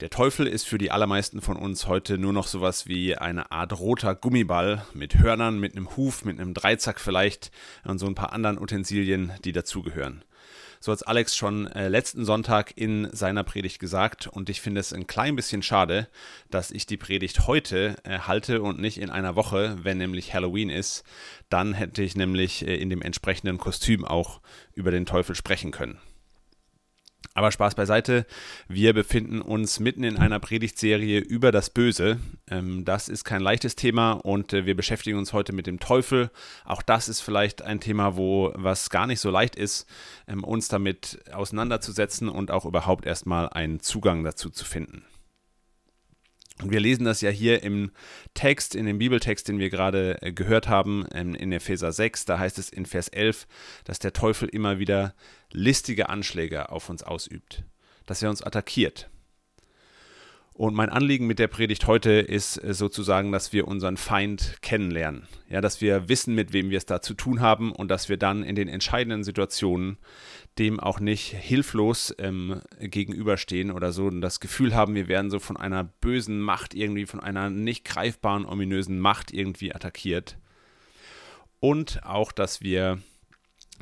Der Teufel ist für die allermeisten von uns heute nur noch sowas wie eine Art roter Gummiball mit Hörnern, mit einem Huf, mit einem Dreizack vielleicht und so ein paar anderen Utensilien, die dazugehören. So hat Alex schon äh, letzten Sonntag in seiner Predigt gesagt und ich finde es ein klein bisschen schade, dass ich die Predigt heute äh, halte und nicht in einer Woche, wenn nämlich Halloween ist. Dann hätte ich nämlich äh, in dem entsprechenden Kostüm auch über den Teufel sprechen können. Aber Spaß beiseite, wir befinden uns mitten in einer Predigtserie über das Böse. Ähm, das ist kein leichtes Thema und äh, wir beschäftigen uns heute mit dem Teufel. Auch das ist vielleicht ein Thema, wo was gar nicht so leicht ist, ähm, uns damit auseinanderzusetzen und auch überhaupt erstmal einen Zugang dazu zu finden. Und wir lesen das ja hier im Text, in dem Bibeltext, den wir gerade äh, gehört haben, in Epheser 6. Da heißt es in Vers 11, dass der Teufel immer wieder listige Anschläge auf uns ausübt, dass er uns attackiert. Und mein Anliegen mit der Predigt heute ist äh, sozusagen, dass wir unseren Feind kennenlernen. Ja, dass wir wissen, mit wem wir es da zu tun haben und dass wir dann in den entscheidenden Situationen dem auch nicht hilflos ähm, gegenüberstehen oder so und das Gefühl haben, wir werden so von einer bösen Macht irgendwie, von einer nicht greifbaren, ominösen Macht irgendwie attackiert. Und auch, dass wir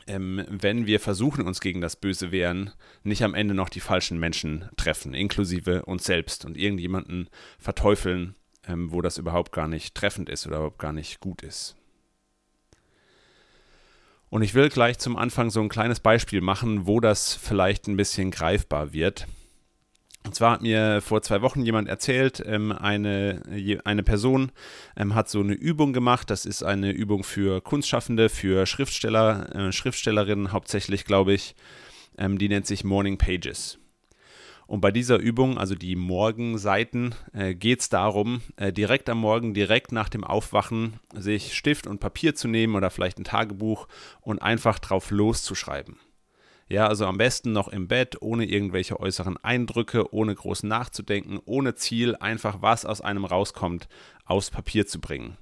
ähm, wenn wir versuchen, uns gegen das Böse wehren, nicht am Ende noch die falschen Menschen treffen, inklusive uns selbst und irgendjemanden verteufeln, ähm, wo das überhaupt gar nicht treffend ist oder überhaupt gar nicht gut ist. Und ich will gleich zum Anfang so ein kleines Beispiel machen, wo das vielleicht ein bisschen greifbar wird. Und zwar hat mir vor zwei Wochen jemand erzählt, ähm, eine, eine Person ähm, hat so eine Übung gemacht. Das ist eine Übung für Kunstschaffende, für Schriftsteller, äh, Schriftstellerinnen hauptsächlich, glaube ich. Ähm, die nennt sich Morning Pages. Und bei dieser Übung, also die Morgenseiten, äh, geht es darum, äh, direkt am Morgen, direkt nach dem Aufwachen, sich Stift und Papier zu nehmen oder vielleicht ein Tagebuch und einfach drauf loszuschreiben. Ja, also am besten noch im Bett, ohne irgendwelche äußeren Eindrücke, ohne groß nachzudenken, ohne Ziel, einfach was aus einem rauskommt, aufs Papier zu bringen.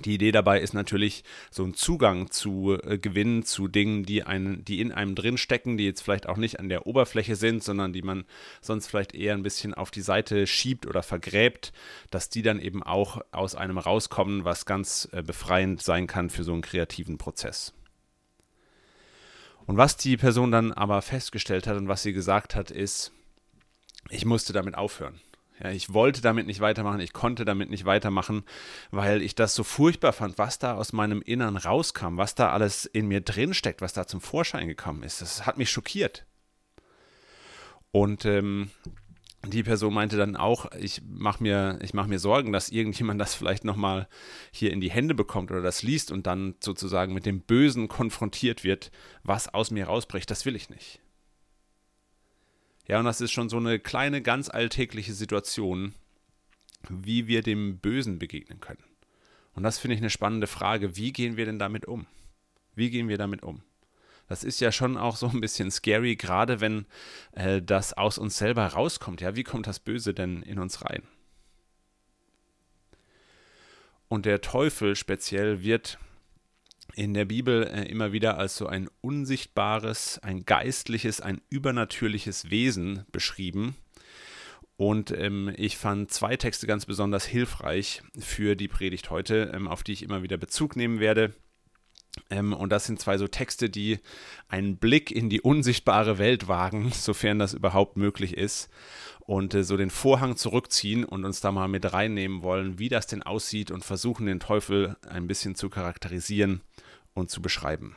Die Idee dabei ist natürlich, so einen Zugang zu äh, gewinnen zu Dingen, die, einen, die in einem drin stecken, die jetzt vielleicht auch nicht an der Oberfläche sind, sondern die man sonst vielleicht eher ein bisschen auf die Seite schiebt oder vergräbt, dass die dann eben auch aus einem rauskommen, was ganz äh, befreiend sein kann für so einen kreativen Prozess. Und was die Person dann aber festgestellt hat und was sie gesagt hat, ist, ich musste damit aufhören. Ja, ich wollte damit nicht weitermachen, ich konnte damit nicht weitermachen, weil ich das so furchtbar fand, was da aus meinem Innern rauskam, was da alles in mir drin steckt, was da zum Vorschein gekommen ist. Das hat mich schockiert. Und ähm, die Person meinte dann auch, ich mache mir, mach mir Sorgen, dass irgendjemand das vielleicht nochmal hier in die Hände bekommt oder das liest und dann sozusagen mit dem Bösen konfrontiert wird, was aus mir rausbricht. Das will ich nicht. Ja, und das ist schon so eine kleine, ganz alltägliche Situation, wie wir dem Bösen begegnen können. Und das finde ich eine spannende Frage. Wie gehen wir denn damit um? Wie gehen wir damit um? Das ist ja schon auch so ein bisschen scary, gerade wenn äh, das aus uns selber rauskommt. Ja, wie kommt das Böse denn in uns rein? Und der Teufel speziell wird in der Bibel äh, immer wieder als so ein unsichtbares, ein geistliches, ein übernatürliches Wesen beschrieben. Und ähm, ich fand zwei Texte ganz besonders hilfreich für die Predigt heute, ähm, auf die ich immer wieder Bezug nehmen werde. Ähm, und das sind zwei so Texte, die einen Blick in die unsichtbare Welt wagen, sofern das überhaupt möglich ist. Und äh, so den Vorhang zurückziehen und uns da mal mit reinnehmen wollen, wie das denn aussieht und versuchen, den Teufel ein bisschen zu charakterisieren und zu beschreiben.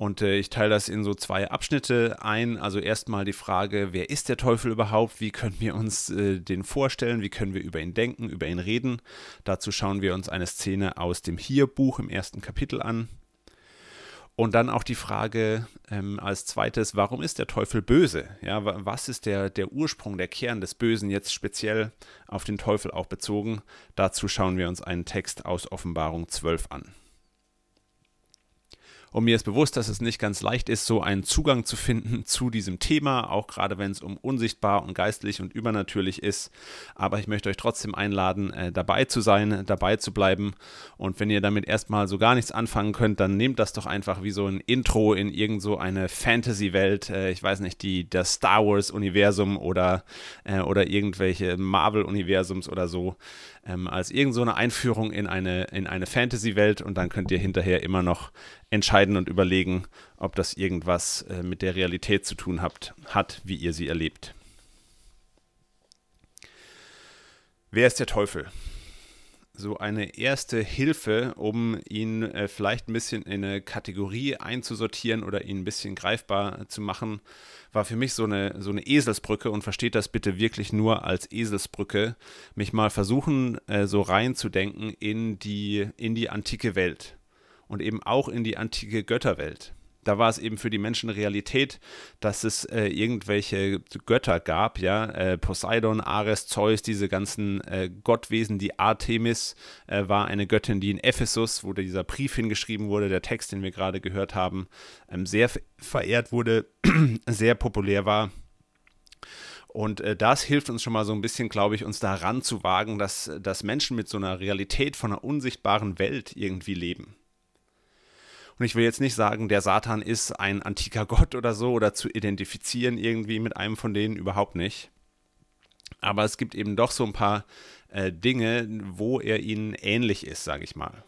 Und äh, ich teile das in so zwei Abschnitte ein. Also erstmal die Frage, wer ist der Teufel überhaupt? Wie können wir uns äh, den vorstellen? Wie können wir über ihn denken, über ihn reden? Dazu schauen wir uns eine Szene aus dem Hier-Buch im ersten Kapitel an. Und dann auch die Frage ähm, als zweites, warum ist der Teufel böse? Ja, was ist der, der Ursprung, der Kern des Bösen jetzt speziell auf den Teufel auch bezogen? Dazu schauen wir uns einen Text aus Offenbarung 12 an. Und mir ist bewusst, dass es nicht ganz leicht ist, so einen Zugang zu finden zu diesem Thema, auch gerade wenn es um unsichtbar und geistlich und übernatürlich ist. Aber ich möchte euch trotzdem einladen, äh, dabei zu sein, dabei zu bleiben. Und wenn ihr damit erstmal so gar nichts anfangen könnt, dann nehmt das doch einfach wie so ein Intro in irgend so eine Fantasy-Welt. Äh, ich weiß nicht, die, das Star Wars-Universum oder, äh, oder irgendwelche Marvel-Universums oder so ähm, als irgend so eine Einführung in eine, in eine Fantasy-Welt und dann könnt ihr hinterher immer noch entscheiden und überlegen, ob das irgendwas äh, mit der Realität zu tun habt, hat, wie ihr sie erlebt. Wer ist der Teufel? So eine erste Hilfe, um ihn äh, vielleicht ein bisschen in eine Kategorie einzusortieren oder ihn ein bisschen greifbar zu machen, war für mich so eine, so eine Eselsbrücke. Und versteht das bitte wirklich nur als Eselsbrücke, mich mal versuchen, äh, so reinzudenken in die, in die antike Welt. Und eben auch in die antike Götterwelt da war es eben für die Menschen Realität, dass es äh, irgendwelche Götter gab, ja, äh, Poseidon, Ares, Zeus, diese ganzen äh, Gottwesen, die Artemis äh, war eine Göttin, die in Ephesus, wo dieser Brief hingeschrieben wurde, der Text, den wir gerade gehört haben, ähm, sehr verehrt wurde, sehr populär war. Und äh, das hilft uns schon mal so ein bisschen, glaube ich, uns daran zu wagen, dass, dass Menschen mit so einer Realität von einer unsichtbaren Welt irgendwie leben. Und ich will jetzt nicht sagen, der Satan ist ein antiker Gott oder so oder zu identifizieren irgendwie mit einem von denen überhaupt nicht. Aber es gibt eben doch so ein paar äh, Dinge, wo er ihnen ähnlich ist, sage ich mal.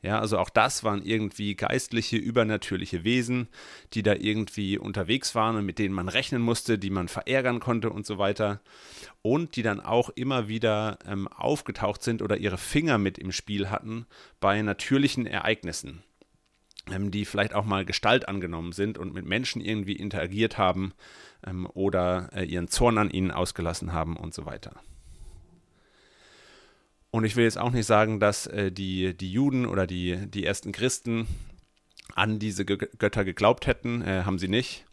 Ja, also auch das waren irgendwie geistliche, übernatürliche Wesen, die da irgendwie unterwegs waren und mit denen man rechnen musste, die man verärgern konnte und so weiter. Und die dann auch immer wieder ähm, aufgetaucht sind oder ihre Finger mit im Spiel hatten bei natürlichen Ereignissen die vielleicht auch mal Gestalt angenommen sind und mit Menschen irgendwie interagiert haben ähm, oder äh, ihren Zorn an ihnen ausgelassen haben und so weiter. Und ich will jetzt auch nicht sagen, dass äh, die, die Juden oder die, die ersten Christen an diese Götter geglaubt hätten, äh, haben sie nicht.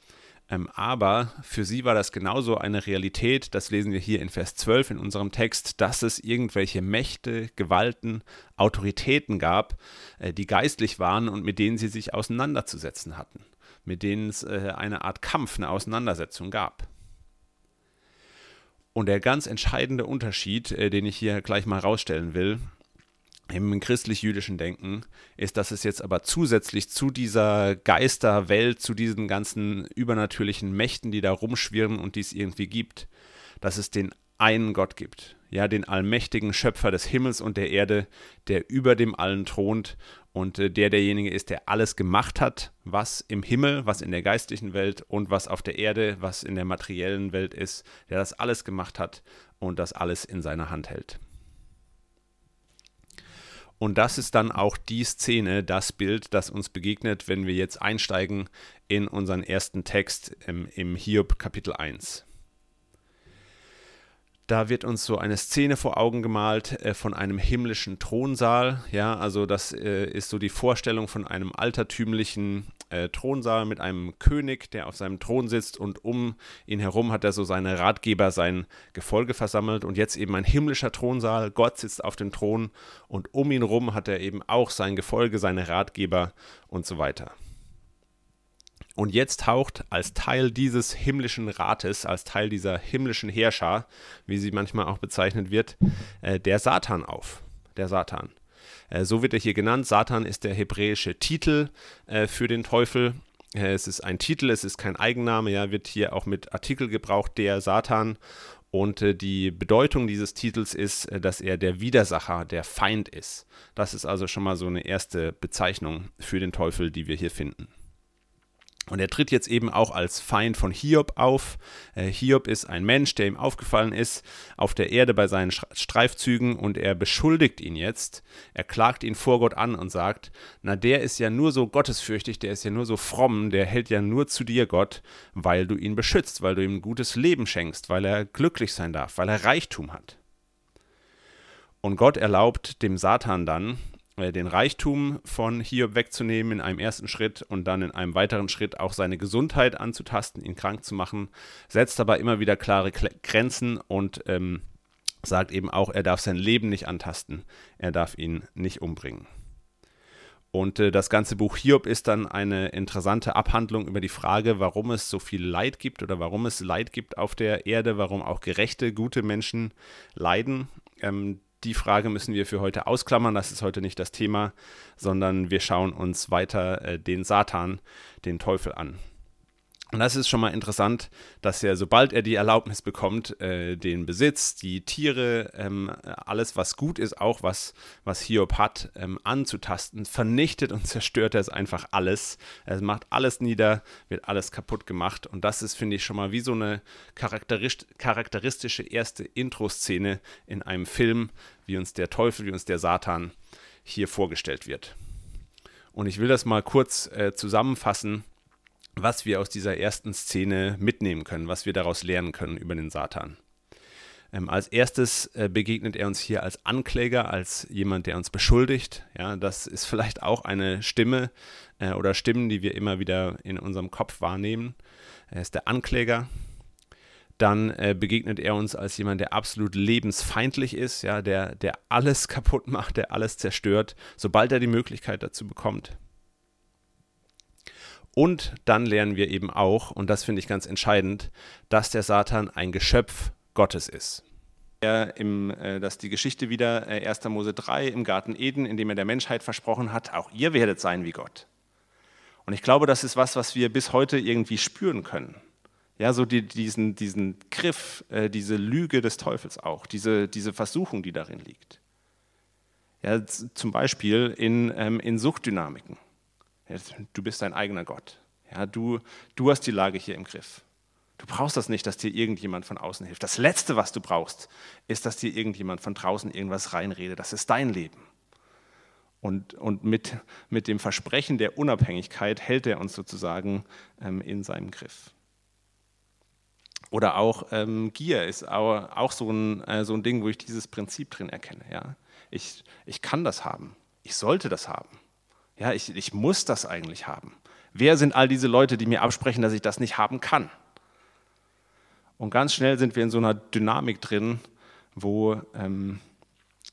Ähm, aber für sie war das genauso eine Realität, das lesen wir hier in Vers 12 in unserem Text, dass es irgendwelche Mächte, Gewalten, Autoritäten gab, äh, die geistlich waren und mit denen sie sich auseinanderzusetzen hatten, mit denen es äh, eine Art Kampf, eine Auseinandersetzung gab. Und der ganz entscheidende Unterschied, äh, den ich hier gleich mal rausstellen will, im christlich-jüdischen Denken ist, dass es jetzt aber zusätzlich zu dieser Geisterwelt, zu diesen ganzen übernatürlichen Mächten, die da rumschwirren und die es irgendwie gibt, dass es den einen Gott gibt, ja, den allmächtigen Schöpfer des Himmels und der Erde, der über dem allen thront und äh, der derjenige ist, der alles gemacht hat, was im Himmel, was in der geistlichen Welt und was auf der Erde, was in der materiellen Welt ist, der das alles gemacht hat und das alles in seiner Hand hält. Und das ist dann auch die Szene, das Bild, das uns begegnet, wenn wir jetzt einsteigen in unseren ersten Text im, im Hiob Kapitel 1. Da wird uns so eine Szene vor Augen gemalt äh, von einem himmlischen Thronsaal. Ja, also das äh, ist so die Vorstellung von einem altertümlichen äh, Thronsaal mit einem König, der auf seinem Thron sitzt und um ihn herum hat er so seine Ratgeber, sein Gefolge versammelt und jetzt eben ein himmlischer Thronsaal. Gott sitzt auf dem Thron und um ihn herum hat er eben auch sein Gefolge, seine Ratgeber und so weiter. Und jetzt taucht als Teil dieses himmlischen Rates, als Teil dieser himmlischen Herrscher, wie sie manchmal auch bezeichnet wird, äh, der Satan auf. Der Satan. Äh, so wird er hier genannt. Satan ist der hebräische Titel äh, für den Teufel. Äh, es ist ein Titel, es ist kein Eigenname, ja, wird hier auch mit Artikel gebraucht, der Satan. Und äh, die Bedeutung dieses Titels ist, äh, dass er der Widersacher, der Feind ist. Das ist also schon mal so eine erste Bezeichnung für den Teufel, die wir hier finden. Und er tritt jetzt eben auch als Feind von Hiob auf. Äh, Hiob ist ein Mensch, der ihm aufgefallen ist auf der Erde bei seinen Streifzügen und er beschuldigt ihn jetzt. Er klagt ihn vor Gott an und sagt, na der ist ja nur so gottesfürchtig, der ist ja nur so fromm, der hält ja nur zu dir, Gott, weil du ihn beschützt, weil du ihm ein gutes Leben schenkst, weil er glücklich sein darf, weil er Reichtum hat. Und Gott erlaubt dem Satan dann, den Reichtum von Hiob wegzunehmen in einem ersten Schritt und dann in einem weiteren Schritt auch seine Gesundheit anzutasten, ihn krank zu machen, setzt aber immer wieder klare Grenzen und ähm, sagt eben auch, er darf sein Leben nicht antasten, er darf ihn nicht umbringen. Und äh, das ganze Buch Hiob ist dann eine interessante Abhandlung über die Frage, warum es so viel Leid gibt oder warum es Leid gibt auf der Erde, warum auch gerechte, gute Menschen leiden. Ähm, die Frage müssen wir für heute ausklammern, das ist heute nicht das Thema, sondern wir schauen uns weiter äh, den Satan, den Teufel an. Und das ist schon mal interessant, dass er, sobald er die Erlaubnis bekommt, äh, den Besitz, die Tiere, ähm, alles, was gut ist, auch was, was Hiob hat, ähm, anzutasten, vernichtet und zerstört er es einfach alles. Er macht alles nieder, wird alles kaputt gemacht. Und das ist, finde ich, schon mal wie so eine charakteristische erste Intro-Szene in einem Film, wie uns der Teufel, wie uns der Satan hier vorgestellt wird. Und ich will das mal kurz äh, zusammenfassen was wir aus dieser ersten Szene mitnehmen können, was wir daraus lernen können über den Satan. Ähm, als erstes äh, begegnet er uns hier als Ankläger, als jemand, der uns beschuldigt. Ja, das ist vielleicht auch eine Stimme äh, oder Stimmen, die wir immer wieder in unserem Kopf wahrnehmen. Er ist der Ankläger. Dann äh, begegnet er uns als jemand, der absolut lebensfeindlich ist, ja, der, der alles kaputt macht, der alles zerstört, sobald er die Möglichkeit dazu bekommt. Und dann lernen wir eben auch, und das finde ich ganz entscheidend, dass der Satan ein Geschöpf Gottes ist. Im, äh, dass die Geschichte wieder äh, 1. Mose 3 im Garten Eden, in dem er der Menschheit versprochen hat, auch ihr werdet sein wie Gott. Und ich glaube, das ist was, was wir bis heute irgendwie spüren können. Ja, so die, diesen, diesen Griff, äh, diese Lüge des Teufels auch, diese, diese Versuchung, die darin liegt. Ja, zum Beispiel in, ähm, in Suchtdynamiken. Du bist dein eigener Gott. Ja, du, du hast die Lage hier im Griff. Du brauchst das nicht, dass dir irgendjemand von außen hilft. Das Letzte, was du brauchst, ist, dass dir irgendjemand von draußen irgendwas reinredet. Das ist dein Leben. Und, und mit, mit dem Versprechen der Unabhängigkeit hält er uns sozusagen ähm, in seinem Griff. Oder auch ähm, Gier ist auch, auch so, ein, äh, so ein Ding, wo ich dieses Prinzip drin erkenne. Ja? Ich, ich kann das haben. Ich sollte das haben. Ja, ich, ich muss das eigentlich haben. Wer sind all diese Leute, die mir absprechen, dass ich das nicht haben kann? Und ganz schnell sind wir in so einer Dynamik drin, wo, ähm,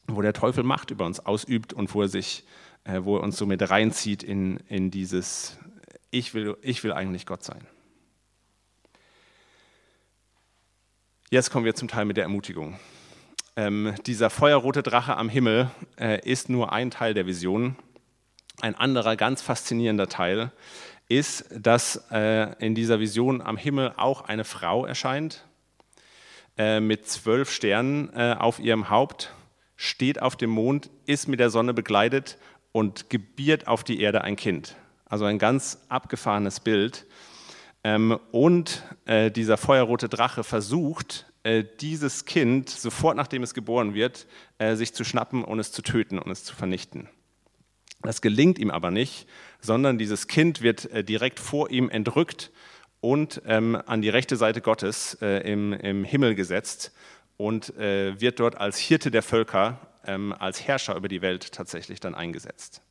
wo der Teufel Macht über uns ausübt und wo er, sich, äh, wo er uns so mit reinzieht in, in dieses, ich will, ich will eigentlich Gott sein. Jetzt kommen wir zum Teil mit der Ermutigung. Ähm, dieser feuerrote Drache am Himmel äh, ist nur ein Teil der Vision. Ein anderer ganz faszinierender Teil ist, dass äh, in dieser Vision am Himmel auch eine Frau erscheint äh, mit zwölf Sternen äh, auf ihrem Haupt, steht auf dem Mond, ist mit der Sonne begleitet und gebiert auf die Erde ein Kind. Also ein ganz abgefahrenes Bild. Ähm, und dieser feuerrote Drache versucht, dieses Kind sofort nachdem es geboren wird, sich zu schnappen und es zu töten und es zu vernichten. Das gelingt ihm aber nicht, sondern dieses Kind wird äh, direkt vor ihm entrückt und ähm, an die rechte Seite Gottes äh, im, im, Himmel gesetzt und äh, wird dort als Hirte der Völker, ähm, als Herrscher über die Welt tatsächlich dann eingesetzt.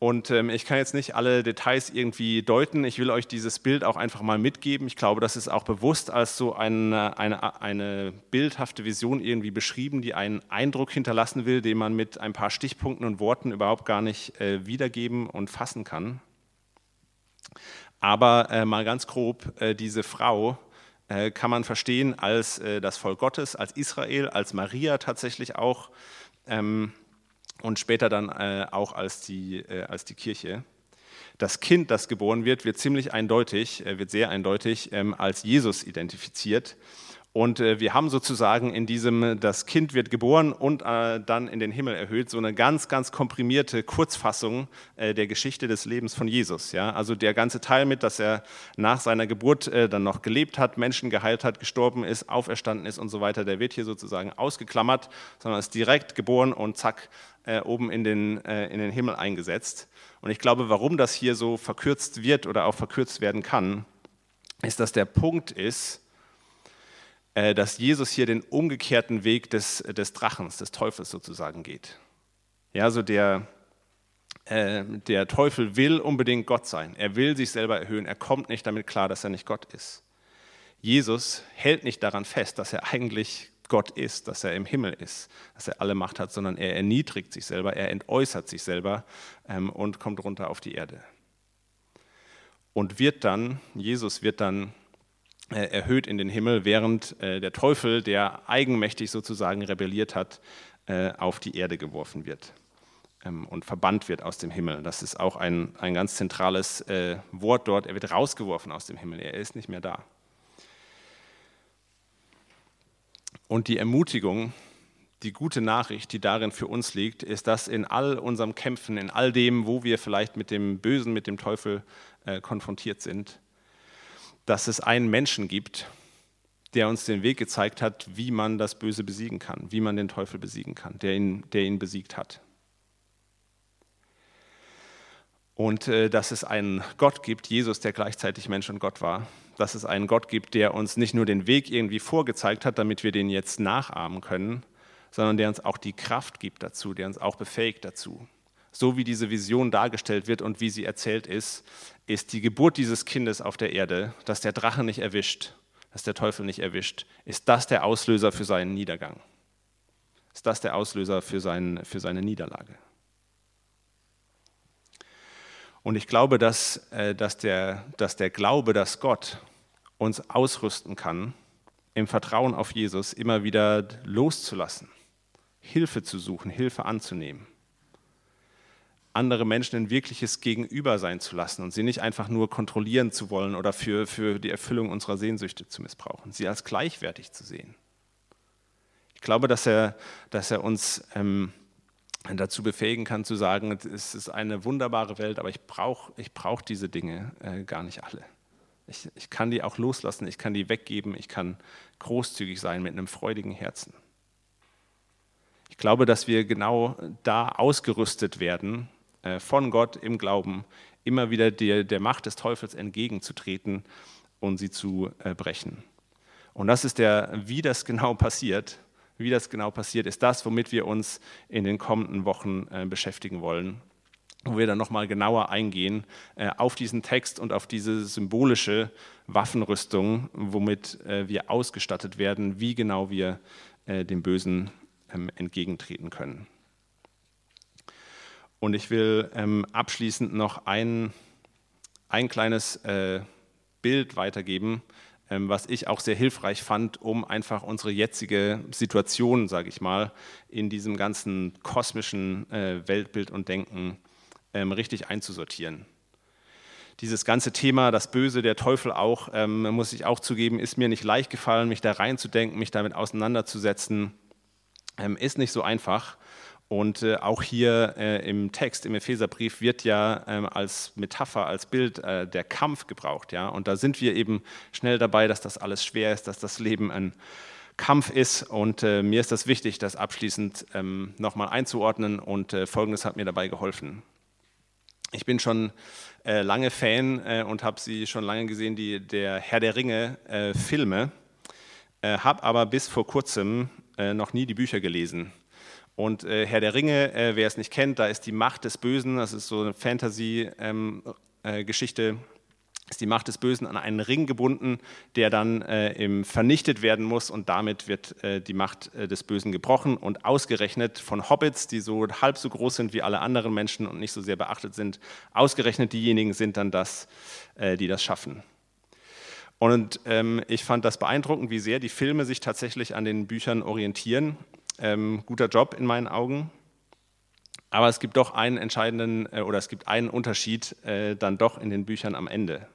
Und ähm, ich kann jetzt nicht alle Details irgendwie deuten. Ich will euch dieses Bild auch einfach mal mitgeben. Ich glaube, das ist auch bewusst als so eine, eine, eine bildhafte Vision irgendwie beschrieben, die einen Eindruck hinterlassen will, den man mit ein paar Stichpunkten und Worten überhaupt gar nicht äh, wiedergeben und fassen kann. Aber äh, mal ganz grob, äh, diese Frau äh, kann man verstehen als äh, das Volk Gottes, als Israel, als Maria tatsächlich auch. Ähm, und später dann äh, auch als die, äh, als die Kirche. Das Kind, das geboren wird, wird ziemlich eindeutig, äh, wird sehr eindeutig ähm, als Jesus identifiziert. Und äh, wir haben sozusagen in diesem, das Kind wird geboren und äh, dann in den Himmel erhöht, so eine ganz, ganz komprimierte Kurzfassung äh, der Geschichte des Lebens von Jesus. Ja? Also der ganze Teil mit, dass er nach seiner Geburt dann noch gelebt hat, Menschen geheilt hat, gestorben ist, auferstanden ist und so weiter, der wird hier sozusagen ausgeklammert, sondern ist direkt geboren und zack, oben in den, in den Himmel eingesetzt. Und ich glaube, warum das hier so verkürzt wird oder auch verkürzt werden kann, ist, dass der Punkt ist, dass Jesus hier den umgekehrten Weg des, des Drachens, des Teufels sozusagen geht. Ja, so der, äh, der Teufel will unbedingt Gott sein. Er will sich selber erhöhen. Er kommt nicht damit klar, dass er nicht Gott ist. Jesus hält nicht daran fest, dass er eigentlich Gott ist, dass er im Himmel ist, dass er alle Macht hat, sondern er erniedrigt sich selber, er entäußert sich selber ähm, und kommt runter auf die Erde. Und wird dann, Jesus wird dann äh, erhöht in den Himmel, während äh, der Teufel, der eigenmächtig sozusagen rebelliert hat, äh, auf die Erde geworfen wird ähm, und verbannt wird aus dem Himmel. Das ist auch ein, ein ganz zentrales äh, Wort dort. Er wird rausgeworfen aus dem Himmel, er ist nicht mehr da. Und die Ermutigung, die gute Nachricht, die darin für uns liegt, ist, dass in all unserem Kämpfen, in all dem, wo wir vielleicht mit dem Bösen, mit dem Teufel äh, konfrontiert sind, dass es einen Menschen gibt, der uns den Weg gezeigt hat, wie man das Böse besiegen kann, wie man den Teufel besiegen kann, der ihn, der ihn besiegt hat. Und äh, dass es einen Gott gibt, Jesus, der gleichzeitig Mensch und Gott war, dass es einen Gott gibt, der uns nicht nur den Weg irgendwie vorgezeigt hat, damit wir den jetzt nachahmen können, sondern der uns auch die Kraft gibt dazu, der uns auch befähigt dazu. So wie diese Vision dargestellt wird und wie sie erzählt ist, ist die Geburt dieses Kindes auf der Erde, dass der Drache nicht erwischt, dass der Teufel nicht erwischt, ist das der Auslöser für seinen Niedergang. Ist das der Auslöser für, seinen, für seine Niederlage. Und ich glaube, dass, äh, dass, der, dass der Glaube, dass Gott uns ausrüsten kann, im Vertrauen auf Jesus immer wieder loszulassen, Hilfe zu suchen, Hilfe anzunehmen, andere Menschen ein wirkliches Gegenüber sein zu lassen und sie nicht einfach nur kontrollieren zu wollen oder für, für die Erfüllung unserer Sehnsüchte zu missbrauchen, sie als gleichwertig zu sehen. Ich glaube, dass er, dass er uns ähm, dazu befähigen kann zu sagen, es ist eine wunderbare Welt, aber ich brauche ich brauch diese Dinge äh, gar nicht alle. Ich, ich kann die auch loslassen, ich kann die weggeben, ich kann großzügig sein mit einem freudigen Herzen. Ich glaube, dass wir genau da ausgerüstet werden, von Gott im Glauben, immer wieder der, der Macht des Teufels entgegenzutreten und sie zu äh, brechen. Und das ist der, wie das genau passiert, wie das genau passiert, ist das, womit wir uns in den kommenden Wochen äh, beschäftigen wollen wo wir dann nochmal genauer eingehen äh, auf diesen Text und auf diese symbolische Waffenrüstung, womit äh, wir ausgestattet werden, wie genau wir äh, dem Bösen ähm, entgegentreten können. Und ich will ähm, abschließend noch ein, ein kleines äh, Bild weitergeben, ähm, was ich auch sehr hilfreich fand, um einfach unsere jetzige Situation, sage ich mal, in diesem ganzen kosmischen äh, Weltbild und Denken ähm, richtig einzusortieren. Dieses ganze Thema, das Böse, der Teufel auch, ähm, muss ich auch zugeben, ist mir nicht leicht gefallen, mich da reinzudenken, mich damit auseinanderzusetzen. Ähm, ist nicht so einfach. Und äh, auch hier äh, im Text, im Epheserbrief, wird ja ähm, als Metapher, als Bild äh, der Kampf gebraucht. Ja? Und da sind wir eben schnell dabei, dass das alles schwer ist, dass das Leben ein Kampf ist. Und äh, mir ist das wichtig, das abschließend ähm, nochmal einzuordnen. Und äh, Folgendes hat mir dabei geholfen. Ich bin schon äh, lange Fan und habe sie schon lange gesehen, die der Herr der Ringe Filme, äh, habe aber bis vor kurzem noch nie die Bücher gelesen. Und äh, Herr der Ringe, wer es nicht kennt, da ist die Macht des Bösen, das ist so eine Fantasy-Geschichte, ähm, ist die Macht des Bösen an einen Ring gebunden, der dann äh, vernichtet werden muss und damit wird äh, die Macht äh, des Bösen gebrochen und ausgerechnet von Hobbits, die so halb so groß sind wie alle anderen Menschen und nicht so sehr beachtet sind, ausgerechnet diejenigen sind dann das, äh, die das schaffen. Und ähm, ich fand das beeindruckend, wie sehr die Filme sich tatsächlich an den Büchern orientieren. Ähm, guter Job in meinen Augen. Aber es gibt doch einen entscheidenden äh, oder es gibt einen Unterschied äh, dann doch in den Büchern am Ende.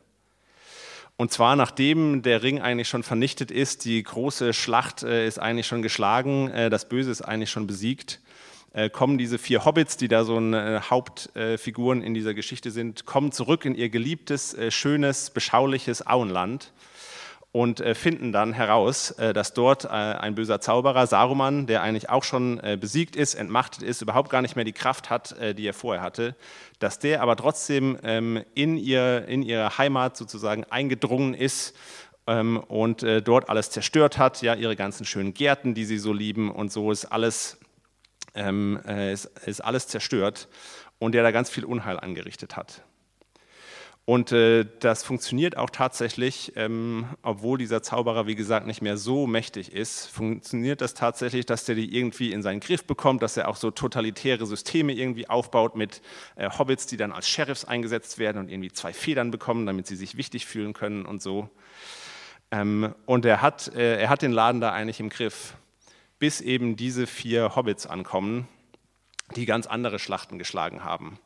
Und zwar nachdem der Ring eigentlich schon vernichtet ist, die große Schlacht äh, ist eigentlich schon geschlagen, äh, das Böse ist eigentlich schon besiegt, äh, kommen diese vier Hobbits, die da so eine Hauptfiguren in dieser Geschichte sind, kommen zurück in ihr geliebtes, äh, schönes, beschauliches Auenland und äh, finden dann heraus, äh, dass dort äh, ein böser Zauberer, Saruman, der eigentlich auch schon besiegt ist, entmachtet ist, überhaupt gar nicht mehr die Kraft hat, die er vorher hatte, dass der aber trotzdem ähm, in, ihr, in ihre Heimat sozusagen eingedrungen ist ähm, und dort alles zerstört hat, ja, ihre ganzen schönen Gärten, die sie so lieben und so ist alles, ähm, ist, ist alles zerstört und der da ganz viel Unheil angerichtet hat. Und äh, das funktioniert auch tatsächlich, ähm, obwohl dieser Zauberer, wie gesagt, nicht mehr so mächtig ist, funktioniert das tatsächlich, dass der die irgendwie in seinen Griff bekommt, dass er auch so totalitäre Systeme irgendwie aufbaut mit äh, Hobbits, die dann als Sheriffs eingesetzt werden und irgendwie zwei Federn bekommen, damit sie sich wichtig fühlen können und so. Ähm, und er hat, äh, er hat den Laden da eigentlich im Griff, bis eben diese vier Hobbits ankommen, die ganz andere Schlachten geschlagen haben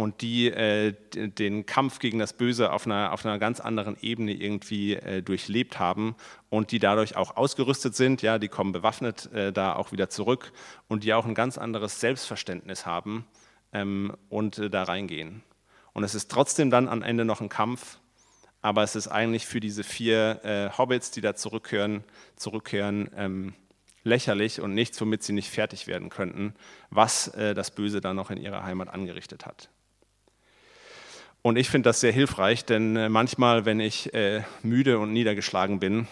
und die äh, den Kampf gegen das Böse auf einer, auf einer ganz anderen Ebene irgendwie äh, durchlebt haben und die dadurch auch ausgerüstet sind, ja, die kommen bewaffnet äh, da auch wieder zurück und die auch ein ganz anderes Selbstverständnis haben ähm, und äh, da reingehen. Und es ist trotzdem dann am Ende noch ein Kampf, aber es ist eigentlich für diese vier äh, Hobbits, die da zurückkehren, zurückkehren ähm, lächerlich und nichts, womit sie nicht fertig werden könnten, was äh, das Böse da noch in ihrer Heimat angerichtet hat. Und ich finde das sehr hilfreich, denn äh, manchmal, wenn ich äh, müde und niedergeschlagen bin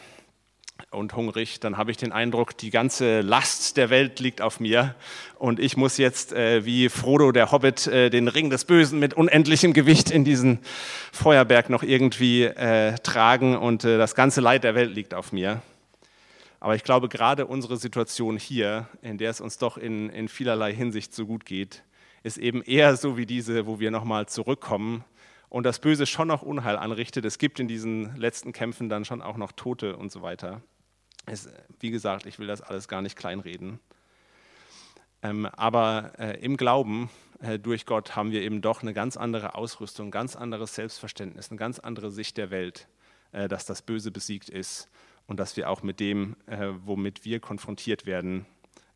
und hungrig, dann habe ich den Eindruck, die ganze Last der Welt liegt auf mir und ich muss jetzt äh, wie Frodo der Hobbit den Ring des Bösen mit unendlichem Gewicht in diesen Feuerberg noch irgendwie tragen und das ganze Leid der Welt liegt auf mir. Aber ich glaube, gerade unsere Situation hier, in der es uns doch in, in vielerlei Hinsicht so gut geht, ist eben eher so wie diese, wo wir nochmal zurückkommen und das Böse schon noch Unheil anrichtet. Es gibt in diesen letzten Kämpfen dann schon auch noch Tote und so weiter. Es, wie gesagt, ich will das alles gar nicht kleinreden. Ähm, aber äh, im Glauben äh, durch Gott haben wir eben doch eine ganz andere Ausrüstung, ein ganz anderes Selbstverständnis, eine ganz andere Sicht der Welt, äh, dass das Böse besiegt ist und dass wir auch mit dem, äh, womit wir konfrontiert werden,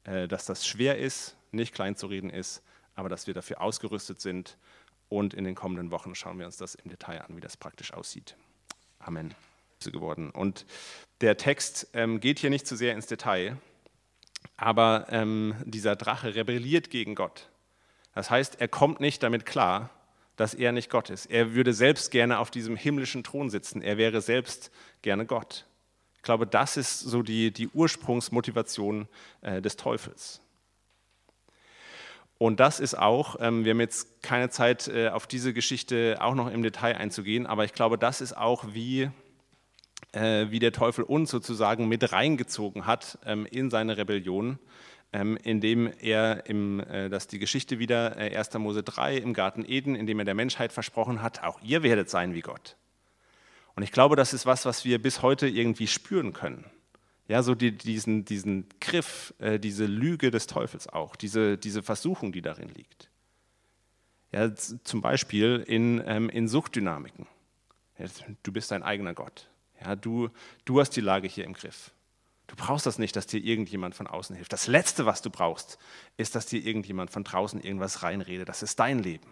äh, dass das schwer ist, nicht kleinzureden ist, aber dass wir dafür ausgerüstet sind und in den kommenden Wochen schauen wir uns das im Detail an, wie das praktisch aussieht. Amen. Geworden. Und der Text ähm, geht hier nicht zu sehr ins Detail, aber ähm, dieser Drache rebelliert gegen Gott. Das heißt, er kommt nicht damit klar, dass er nicht Gott ist. Er würde selbst gerne auf diesem himmlischen Thron sitzen. Er wäre selbst gerne Gott. Ich glaube, das ist so die, die Ursprungsmotivation äh, des Teufels. Und das ist auch, ähm, wir haben jetzt keine Zeit, äh, auf diese Geschichte auch noch im Detail einzugehen, aber ich glaube, das ist auch, wie, äh, wie der Teufel uns sozusagen mit reingezogen hat ähm, in seine Rebellion, ähm, indem er, im, äh, das die Geschichte wieder, 1. Mose 3 im Garten Eden, indem er der Menschheit versprochen hat, auch ihr werdet sein wie Gott. Und ich glaube, das ist was, was wir bis heute irgendwie spüren können. Ja, so die, diesen, diesen Griff, äh, diese Lüge des Teufels auch, diese, diese Versuchung, die darin liegt. Ja, zum Beispiel in, ähm, in Suchtdynamiken. Ja, du bist dein eigener Gott. Ja, du, du hast die Lage hier im Griff. Du brauchst das nicht, dass dir irgendjemand von außen hilft. Das Letzte, was du brauchst, ist, dass dir irgendjemand von draußen irgendwas reinredet. Das ist dein Leben.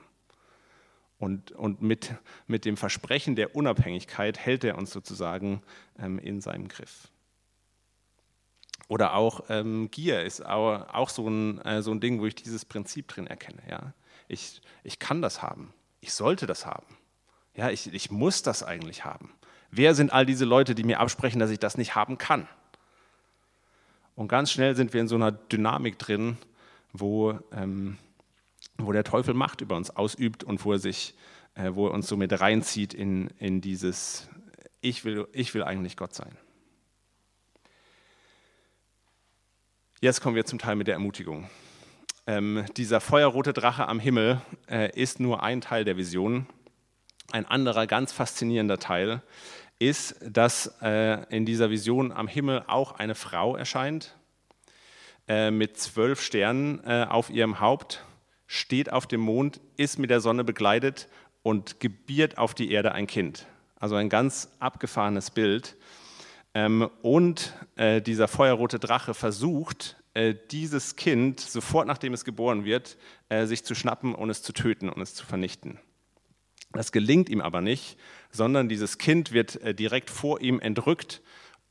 Und, und mit, mit dem Versprechen der Unabhängigkeit hält er uns sozusagen ähm, in seinem Griff. Oder auch ähm, Gier ist auch, auch so, ein, äh, so ein Ding, wo ich dieses Prinzip drin erkenne. Ja? Ich, ich kann das haben. Ich sollte das haben. Ja, ich, ich muss das eigentlich haben. Wer sind all diese Leute, die mir absprechen, dass ich das nicht haben kann? Und ganz schnell sind wir in so einer Dynamik drin, wo, ähm, wo der Teufel Macht über uns ausübt und wo er, sich, äh, wo er uns so mit reinzieht in, in dieses, ich will, ich will eigentlich Gott sein. Jetzt kommen wir zum Teil mit der Ermutigung. Ähm, dieser feuerrote Drache am Himmel äh, ist nur ein Teil der Vision. Ein anderer ganz faszinierender Teil ist, dass äh, in dieser Vision am Himmel auch eine Frau erscheint äh, mit zwölf Sternen äh, auf ihrem Haupt, steht auf dem Mond, ist mit der Sonne begleitet und gebiert auf die Erde ein Kind. Also ein ganz abgefahrenes Bild. Ähm, und äh, dieser feuerrote Drache versucht, äh, dieses Kind sofort nachdem es geboren wird, äh, sich zu schnappen und es zu töten und es zu vernichten. Das gelingt ihm aber nicht, sondern dieses Kind wird direkt vor ihm entrückt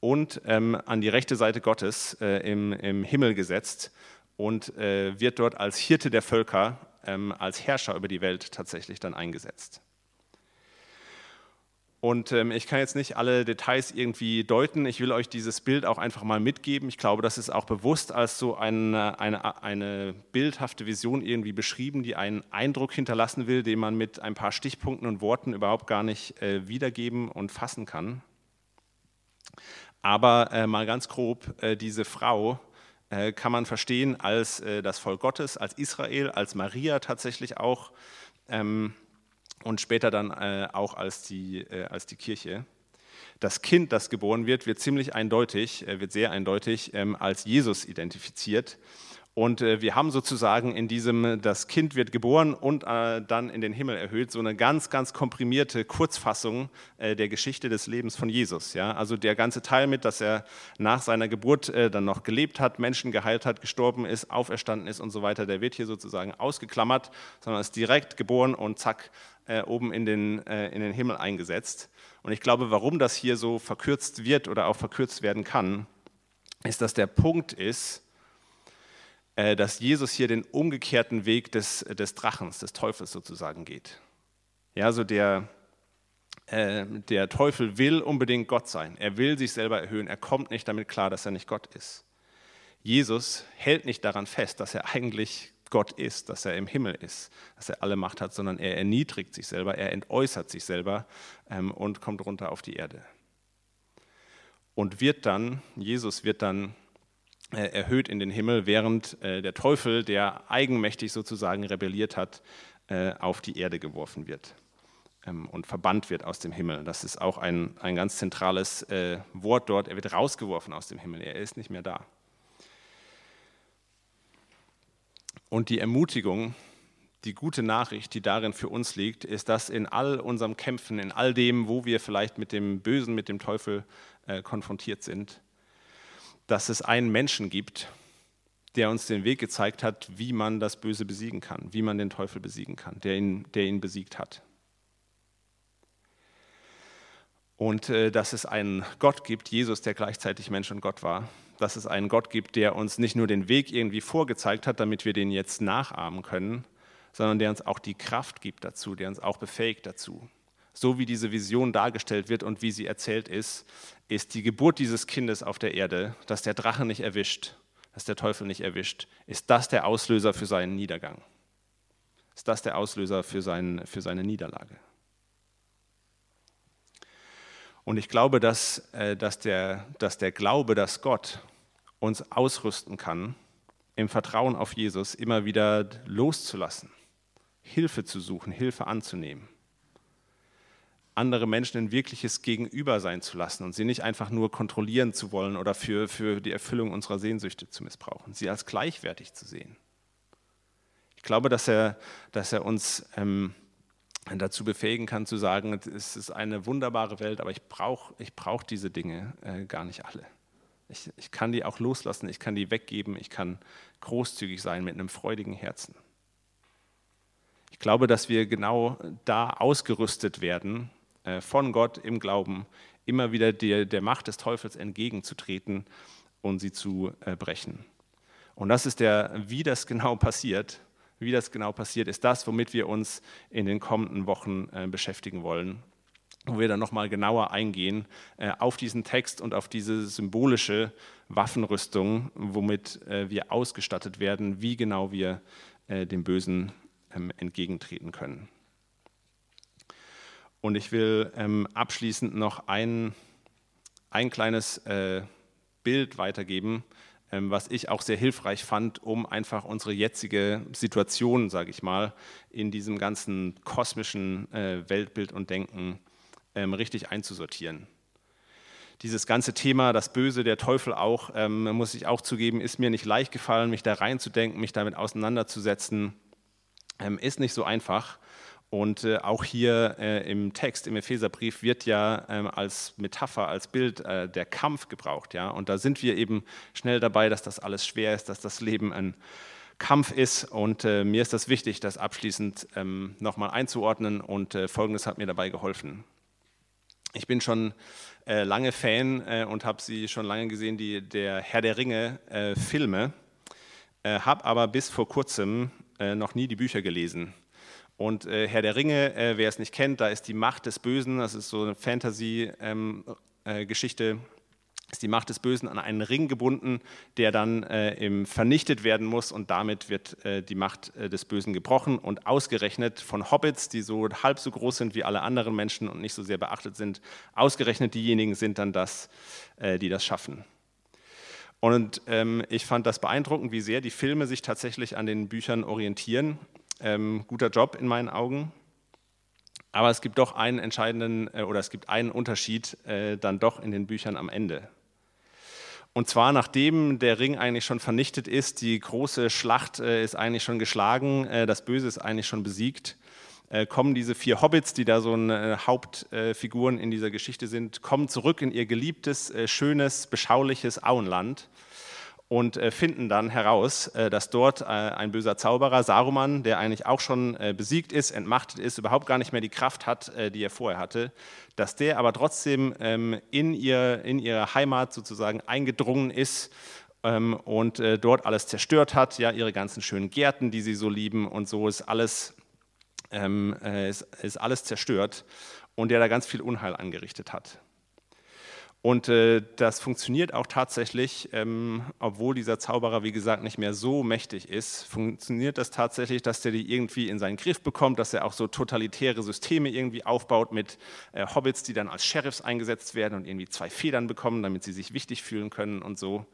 und ähm, an die rechte Seite Gottes im, im Himmel gesetzt und wird dort als Hirte der Völker, ähm, als Herrscher über die Welt tatsächlich dann eingesetzt. Und ähm, ich kann jetzt nicht alle Details irgendwie deuten. Ich will euch dieses Bild auch einfach mal mitgeben. Ich glaube, das ist auch bewusst als so eine, eine, eine bildhafte Vision irgendwie beschrieben, die einen Eindruck hinterlassen will, den man mit ein paar Stichpunkten und Worten überhaupt gar nicht äh, wiedergeben und fassen kann. Aber äh, mal ganz grob, äh, diese Frau äh, kann man verstehen als äh, das Volk Gottes, als Israel, als Maria tatsächlich auch. Ähm, und später dann äh, auch als die, äh, als die Kirche. Das Kind, das geboren wird, wird ziemlich eindeutig, äh, wird sehr eindeutig ähm, als Jesus identifiziert. Und äh, wir haben sozusagen in diesem, das Kind wird geboren und äh, dann in den Himmel erhöht, so eine ganz, ganz komprimierte Kurzfassung äh, der Geschichte des Lebens von Jesus. Also der ganze Teil mit, dass er nach seiner Geburt dann noch gelebt hat, Menschen geheilt hat, gestorben ist, auferstanden ist und so weiter, der wird hier sozusagen ausgeklammert, sondern ist direkt geboren und zack, oben in den, in den Himmel eingesetzt. Und ich glaube, warum das hier so verkürzt wird oder auch verkürzt werden kann, ist, dass der Punkt ist, dass Jesus hier den umgekehrten Weg des, des Drachens, des Teufels sozusagen geht. Ja, so der, äh, der Teufel will unbedingt Gott sein. Er will sich selber erhöhen. Er kommt nicht damit klar, dass er nicht Gott ist. Jesus hält nicht daran fest, dass er eigentlich Gott ist, dass er im Himmel ist, dass er alle Macht hat, sondern er erniedrigt sich selber, er entäußert sich selber ähm, und kommt runter auf die Erde. Und wird dann, Jesus wird dann äh, erhöht in den Himmel, während äh, der Teufel, der eigenmächtig sozusagen rebelliert hat, äh, auf die Erde geworfen wird ähm, und verbannt wird aus dem Himmel. Das ist auch ein, ein ganz zentrales Wort dort. Er wird rausgeworfen aus dem Himmel, er ist nicht mehr da. Und die Ermutigung, die gute Nachricht, die darin für uns liegt, ist, dass in all unserem Kämpfen, in all dem, wo wir vielleicht mit dem Bösen, mit dem Teufel äh, konfrontiert sind, dass es einen Menschen gibt, der uns den Weg gezeigt hat, wie man das Böse besiegen kann, wie man den Teufel besiegen kann, der ihn, der ihn besiegt hat. Und äh, dass es einen Gott gibt, Jesus, der gleichzeitig Mensch und Gott war, dass es einen Gott gibt, der uns nicht nur den Weg irgendwie vorgezeigt hat, damit wir den jetzt nachahmen können, sondern der uns auch die Kraft gibt dazu, der uns auch befähigt dazu so wie diese Vision dargestellt wird und wie sie erzählt ist, ist die Geburt dieses Kindes auf der Erde, dass der Drache nicht erwischt, dass der Teufel nicht erwischt, ist das der Auslöser für seinen Niedergang. Ist das der Auslöser für, seinen, für seine Niederlage. Und ich glaube, dass, äh, dass, der, dass der Glaube, dass Gott uns ausrüsten kann, im Vertrauen auf Jesus immer wieder loszulassen, Hilfe zu suchen, Hilfe anzunehmen andere Menschen ein wirkliches Gegenüber sein zu lassen und sie nicht einfach nur kontrollieren zu wollen oder für, für die Erfüllung unserer Sehnsüchte zu missbrauchen, sie als gleichwertig zu sehen. Ich glaube, dass er, dass er uns ähm, dazu befähigen kann zu sagen, es ist eine wunderbare Welt, aber ich brauche ich brauch diese Dinge äh, gar nicht alle. Ich, ich kann die auch loslassen, ich kann die weggeben, ich kann großzügig sein mit einem freudigen Herzen. Ich glaube, dass wir genau da ausgerüstet werden, von Gott im Glauben immer wieder der, der Macht des Teufels entgegenzutreten und sie zu äh, brechen. Und das ist der, wie das genau passiert, wie das genau passiert, ist das, womit wir uns in den kommenden Wochen äh, beschäftigen wollen, wo wir dann nochmal genauer eingehen auf diesen Text und auf diese symbolische Waffenrüstung, womit wir ausgestattet werden, wie genau wir dem Bösen ähm, entgegentreten können. Und ich will ähm, abschließend noch ein, ein kleines äh, Bild weitergeben, ähm, was ich auch sehr hilfreich fand, um einfach unsere jetzige Situation, sage ich mal, in diesem ganzen kosmischen äh, Weltbild und Denken ähm, richtig einzusortieren. Dieses ganze Thema, das Böse, der Teufel auch, ähm, muss ich auch zugeben, ist mir nicht leicht gefallen, mich da reinzudenken, mich damit auseinanderzusetzen. Ähm, ist nicht so einfach. Und äh, auch hier äh, im Text, im Epheserbrief, wird ja ähm, als Metapher, als Bild äh, der Kampf gebraucht. Ja? Und da sind wir eben schnell dabei, dass das alles schwer ist, dass das Leben ein Kampf ist. Und äh, mir ist das wichtig, das abschließend ähm, nochmal einzuordnen. Und äh, Folgendes hat mir dabei geholfen. Ich bin schon äh, lange Fan und habe sie schon lange gesehen, die der Herr der Ringe Filme, habe aber bis vor kurzem noch nie die Bücher gelesen Und äh, Herr der Ringe, äh, wer es nicht kennt, da ist die Macht des Bösen, das ist so eine Fantasy-Geschichte, ähm, äh, ist die Macht des Bösen an einen Ring gebunden, der dann äh, vernichtet werden muss und damit wird äh, die Macht äh, des Bösen gebrochen und ausgerechnet von Hobbits, die so halb so groß sind wie alle anderen Menschen und nicht so sehr beachtet sind, ausgerechnet diejenigen sind dann das, die das schaffen. Und ähm, ich fand das beeindruckend, wie sehr die Filme sich tatsächlich an den Büchern orientieren. Ähm, guter Job in meinen Augen. Aber es gibt doch einen entscheidenden äh, oder es gibt einen Unterschied äh, dann doch in den Büchern am Ende. Und zwar nachdem der Ring eigentlich schon vernichtet ist, die große Schlacht äh, ist eigentlich schon geschlagen, äh, das Böse ist eigentlich schon besiegt, äh, kommen diese vier Hobbits, die da so eine Hauptfiguren in dieser Geschichte sind, kommen zurück in ihr geliebtes, äh, schönes, beschauliches Auenland und äh, finden dann heraus, dass dort ein böser Zauberer, Saruman, der eigentlich auch schon besiegt ist, entmachtet ist, überhaupt gar nicht mehr die Kraft hat, die er vorher hatte, dass der aber trotzdem ähm, in, ihr, in ihre Heimat sozusagen eingedrungen ist ähm, und dort alles zerstört hat, ja, ihre ganzen schönen Gärten, die sie so lieben und so ist alles ähm, äh, ist, ist, alles zerstört und der da ganz viel Unheil angerichtet hat. Und äh, das funktioniert auch tatsächlich, ähm, obwohl dieser Zauberer, wie gesagt, nicht mehr so mächtig ist, funktioniert das tatsächlich, dass der die irgendwie in seinen Griff bekommt, dass er auch so totalitäre Systeme irgendwie aufbaut mit äh, Hobbits, die dann als Sheriffs eingesetzt werden und irgendwie zwei Federn bekommen, damit sie sich wichtig fühlen können und so.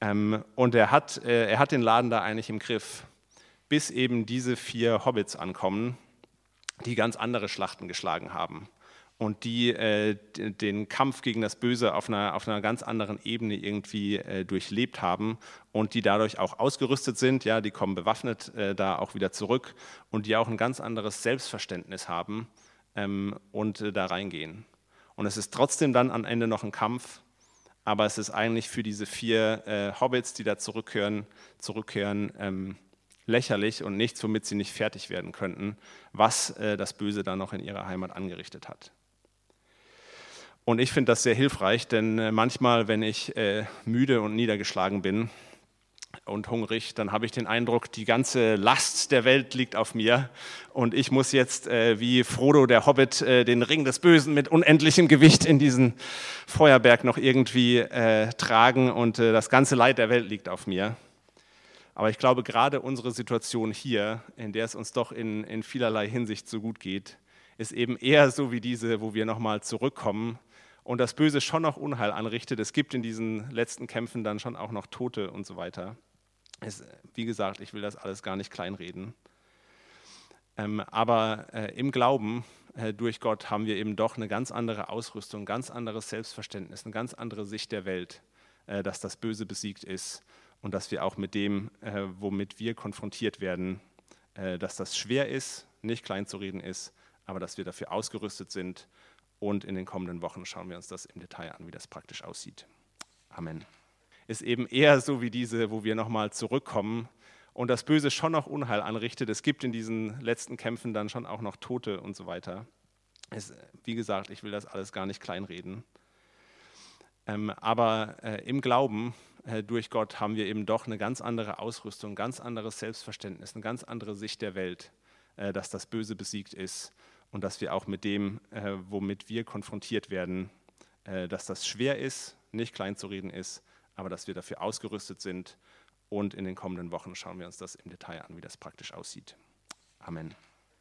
Ähm, und er hat, äh, er hat den Laden da eigentlich im Griff bis eben diese vier Hobbits ankommen, die ganz andere Schlachten geschlagen haben und die äh, den Kampf gegen das Böse auf einer, auf einer ganz anderen Ebene irgendwie äh, durchlebt haben und die dadurch auch ausgerüstet sind, ja, die kommen bewaffnet äh, da auch wieder zurück und die auch ein ganz anderes Selbstverständnis haben ähm, und äh, da reingehen. Und es ist trotzdem dann am Ende noch ein Kampf, aber es ist eigentlich für diese vier äh, Hobbits, die da zurückkehren, zurückkehren ähm, lächerlich und nichts, womit sie nicht fertig werden könnten, was äh, das Böse da noch in ihrer Heimat angerichtet hat. Und ich finde das sehr hilfreich, denn äh, manchmal, wenn ich äh, müde und niedergeschlagen bin und hungrig, dann habe ich den Eindruck, die ganze Last der Welt liegt auf mir und ich muss jetzt äh, wie Frodo der Hobbit äh, den Ring des Bösen mit unendlichem Gewicht in diesen Feuerberg noch irgendwie äh, tragen und das ganze Leid der Welt liegt auf mir. Aber ich glaube, gerade unsere Situation hier, in der es uns doch in, in vielerlei Hinsicht so gut geht, ist eben eher so wie diese, wo wir nochmal zurückkommen und das Böse schon noch Unheil anrichtet. Es gibt in diesen letzten Kämpfen dann schon auch noch Tote und so weiter. Es, wie gesagt, ich will das alles gar nicht kleinreden. Ähm, aber äh, im Glauben äh, durch Gott haben wir eben doch eine ganz andere Ausrüstung, ein ganz anderes Selbstverständnis, eine ganz andere Sicht der Welt, äh, dass das Böse besiegt ist und dass wir auch mit dem, äh, womit wir konfrontiert werden, äh, dass das schwer ist, nicht klein zu reden ist, aber dass wir dafür ausgerüstet sind. Und in den kommenden Wochen schauen wir uns das im Detail an, wie das praktisch aussieht. Amen. Ist eben eher so wie diese, wo wir nochmal zurückkommen und das Böse schon noch Unheil anrichtet. Es gibt in diesen letzten Kämpfen dann schon auch noch Tote und so weiter. Es, wie gesagt, ich will das alles gar nicht kleinreden. Ähm, aber äh, im Glauben äh, durch Gott haben wir eben doch eine ganz andere Ausrüstung, ein ganz anderes Selbstverständnis, eine ganz andere Sicht der Welt, äh, dass das Böse besiegt ist und dass wir auch mit dem, äh, womit wir konfrontiert werden, dass das schwer ist, nicht klein zu reden ist, aber dass wir dafür ausgerüstet sind. Und in den kommenden Wochen schauen wir uns das im Detail an, wie das praktisch aussieht. Amen.